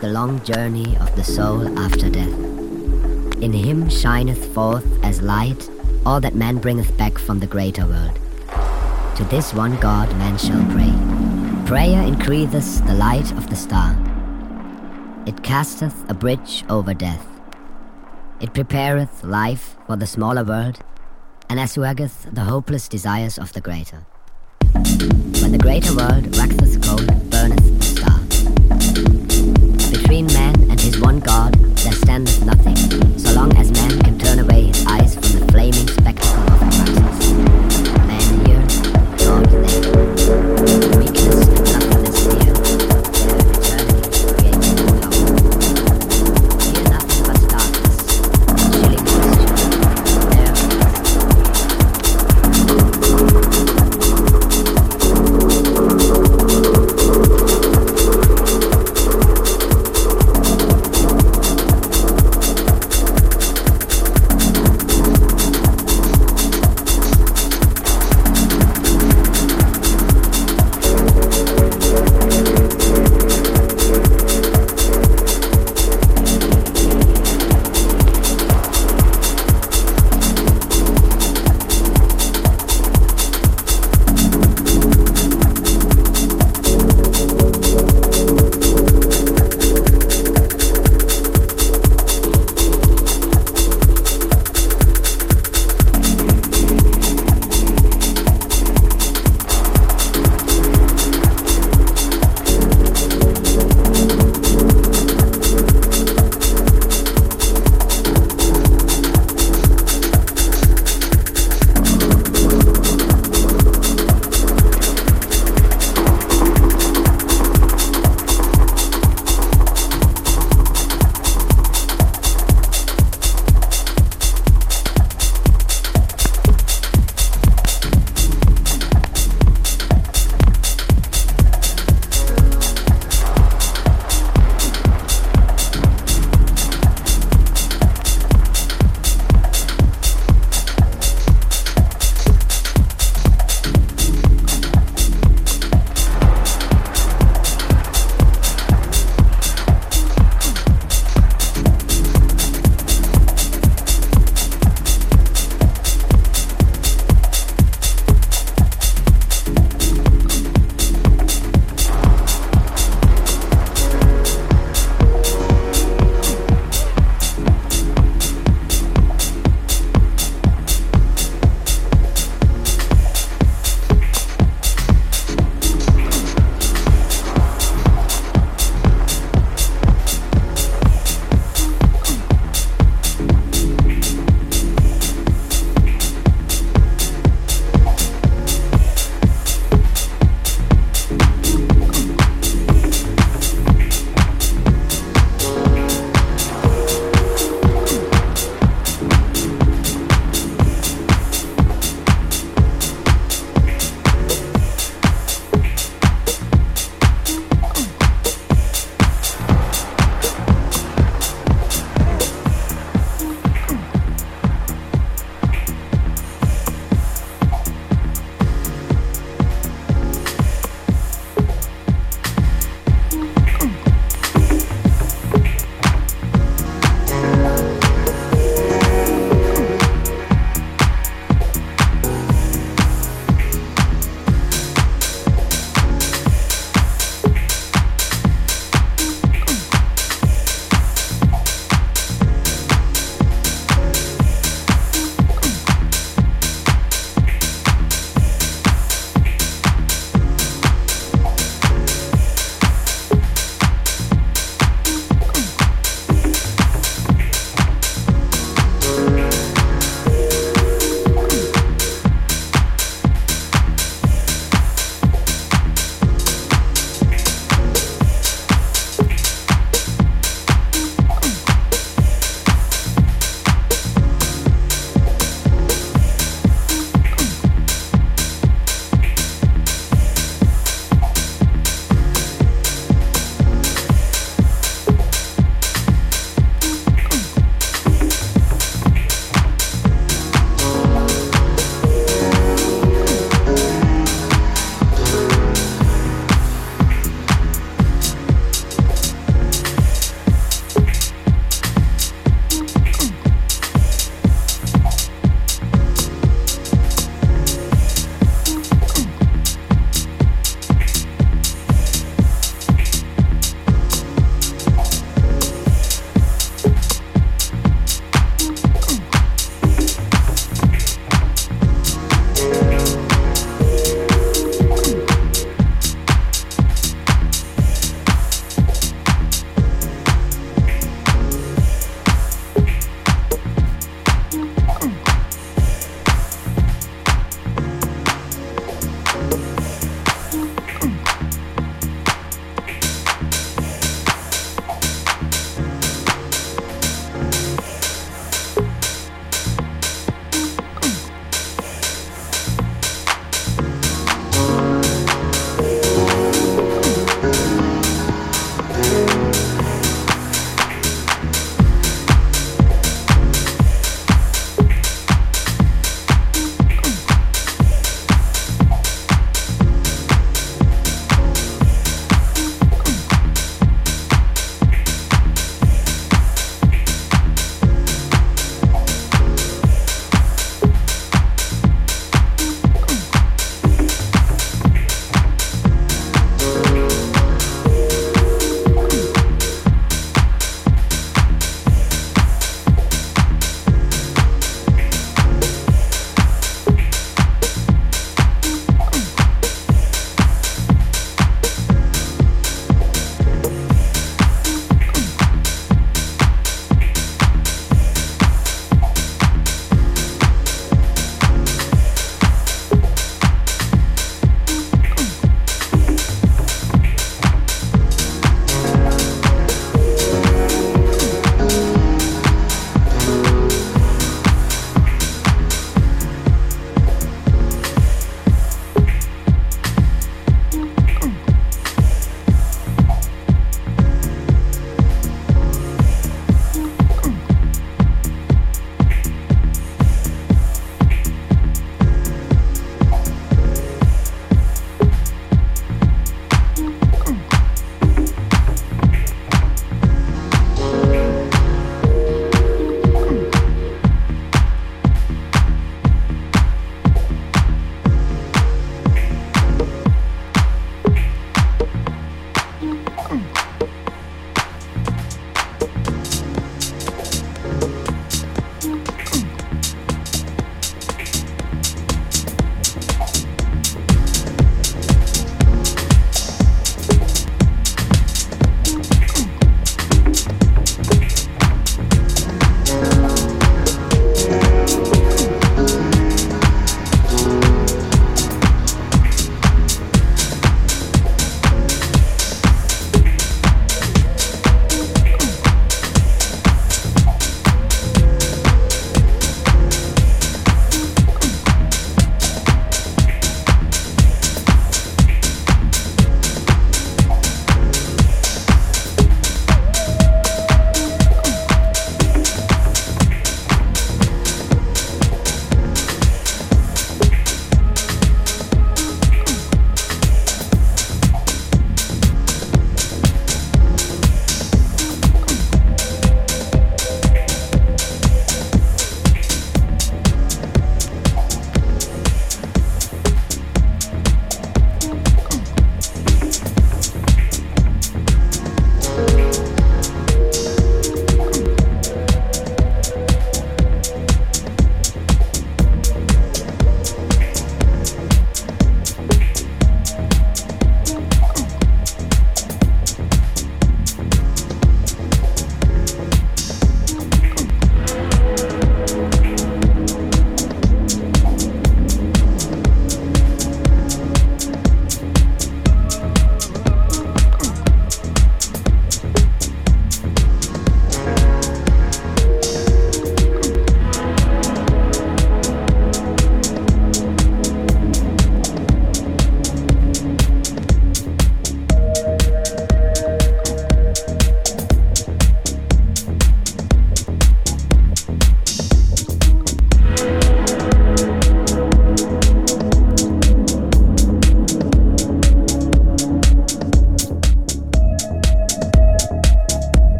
the long journey of the soul after death. In him shineth forth as light all that man bringeth back from the greater world. To this one God man shall pray. Prayer increaseth the light of the star. It casteth a bridge over death. It prepareth life for the smaller world, and assuageth the hopeless desires of the greater. When the greater world waxeth cold,